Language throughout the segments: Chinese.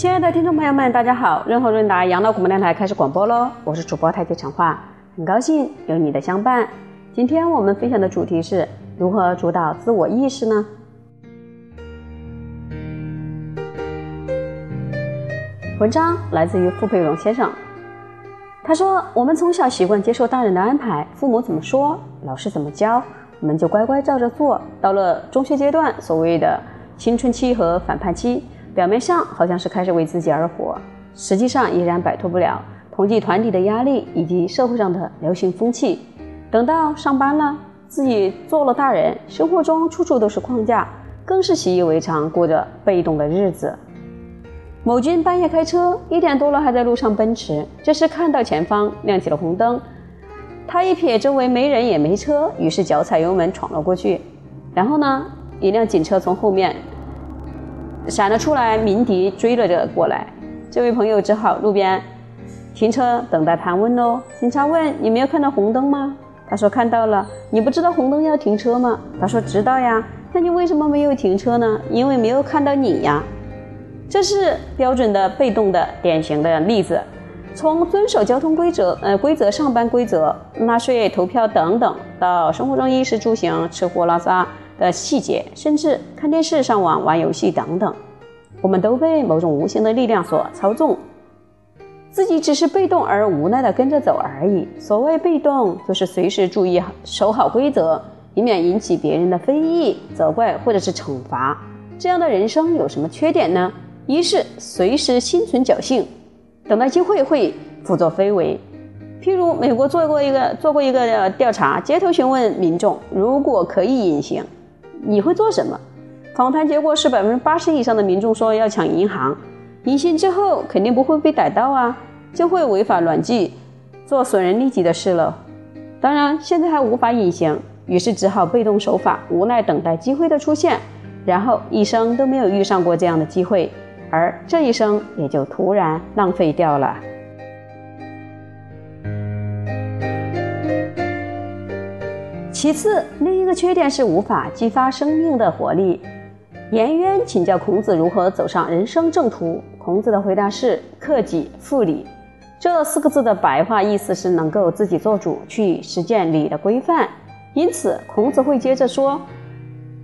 亲爱的听众朋友们，大家好！润和润达养老广播电台开始广播喽，我是主播太极陈化，很高兴有你的相伴。今天我们分享的主题是如何主导自我意识呢？文章来自于傅佩荣先生，他说：“我们从小习惯接受大人的安排，父母怎么说，老师怎么教，我们就乖乖照着做。到了中学阶段，所谓的青春期和反叛期。”表面上好像是开始为自己而活，实际上依然摆脱不了同济团体的压力以及社会上的流行风气。等到上班了，自己做了大人，生活中处处都是框架，更是习以为常，过着被动的日子。某君半夜开车，一点多了还在路上奔驰，这时看到前方亮起了红灯，他一瞥周围没人也没车，于是脚踩油门闯了过去。然后呢，一辆警车从后面。闪了出来，鸣笛追了着过来，这位朋友只好路边停车等待盘问喽。警察问：“你没有看到红灯吗？”他说：“看到了。”你不知道红灯要停车吗？他说：“知道呀。”那你为什么没有停车呢？因为没有看到你呀。这是标准的被动的典型的例子。从遵守交通规则、呃规则、上班规则、纳税、投票等等，到生活中衣食住行、吃喝拉撒。的细节，甚至看电视、上网、玩游戏等等，我们都被某种无形的力量所操纵，自己只是被动而无奈的跟着走而已。所谓被动，就是随时注意守好规则，以免引起别人的非议、责怪或者是惩罚。这样的人生有什么缺点呢？一是随时心存侥幸，等待机会会胡作非为。譬如美国做过一个做过一个调查，街头询问民众，如果可以隐形。你会做什么？访谈结果是百分之八十以上的民众说要抢银行，隐形之后肯定不会被逮到啊，就会违法乱纪，做损人利己的事了。当然，现在还无法隐形，于是只好被动守法，无奈等待机会的出现，然后一生都没有遇上过这样的机会，而这一生也就突然浪费掉了。其次，另一个缺点是无法激发生命的活力。颜渊请教孔子如何走上人生正途，孔子的回答是“克己复礼”。这四个字的白话意思是能够自己做主，去实践礼的规范。因此，孔子会接着说：“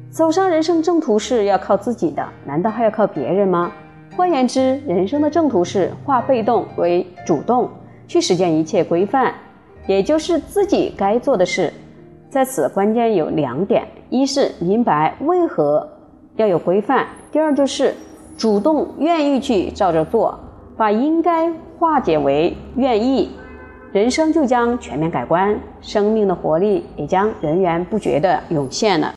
走上人生正途是要靠自己的，难道还要靠别人吗？”换言之，人生的正途是化被动为主动，去实践一切规范，也就是自己该做的事。在此关键有两点：一是明白为何要有规范；第二就是主动愿意去照着做，把应该化解为愿意，人生就将全面改观，生命的活力也将源源不绝地涌现了。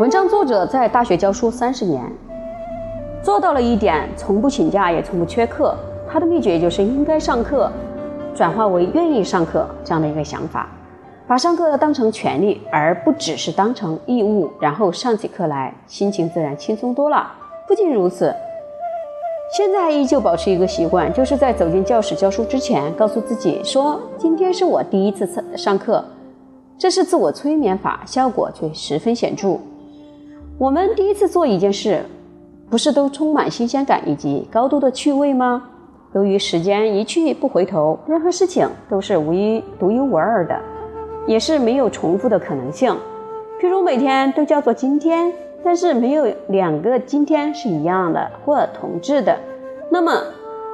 文章作者在大学教书三十年。做到了一点，从不请假，也从不缺课。他的秘诀就是应该上课，转化为愿意上课这样的一个想法，把上课当成权利，而不只是当成义务，然后上起课来，心情自然轻松多了。不仅如此，现在依旧保持一个习惯，就是在走进教室教书之前，告诉自己说：“今天是我第一次上上课。”这是自我催眠法，效果却十分显著。我们第一次做一件事。不是都充满新鲜感以及高度的趣味吗？由于时间一去不回头，任何事情都是无一独一无二的，也是没有重复的可能性。譬如每天都叫做今天，但是没有两个今天是一样的或同质的。那么，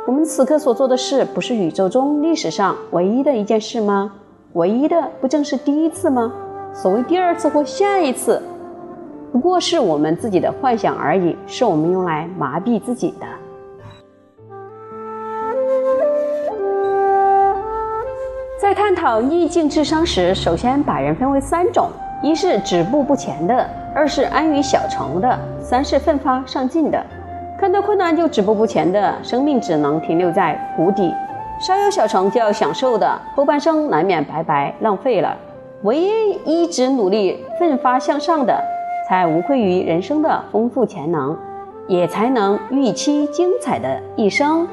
我们此刻所做的事，不是宇宙中历史上唯一的一件事吗？唯一的不正是第一次吗？所谓第二次或下一次。不过是我们自己的幻想而已，是我们用来麻痹自己的。在探讨逆境智商时，首先把人分为三种：一是止步不前的，二是安于小成的，三是奋发上进的。看到困难就止步不前的，生命只能停留在谷底；稍有小成就要享受的，后半生难免白白浪费了。唯一一直努力奋发向上的。才无愧于人生的丰富潜能，也才能预期精彩的一生。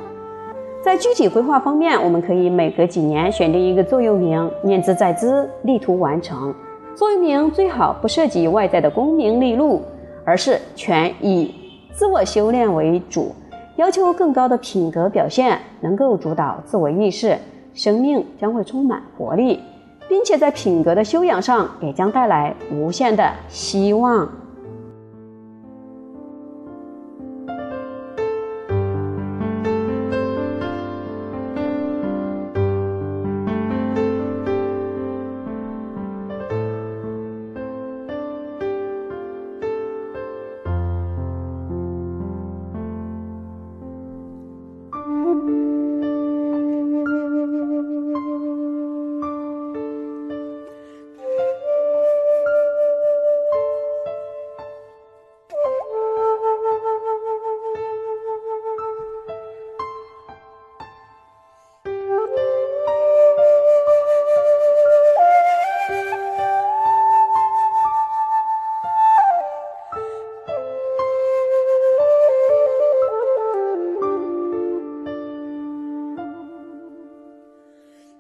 在具体规划方面，我们可以每隔几年选定一个座右铭，念兹在兹，力图完成。座右铭最好不涉及外在的功名利禄，而是全以自我修炼为主，要求更高的品格表现，能够主导自我意识，生命将会充满活力，并且在品格的修养上也将带来无限的希望。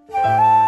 Música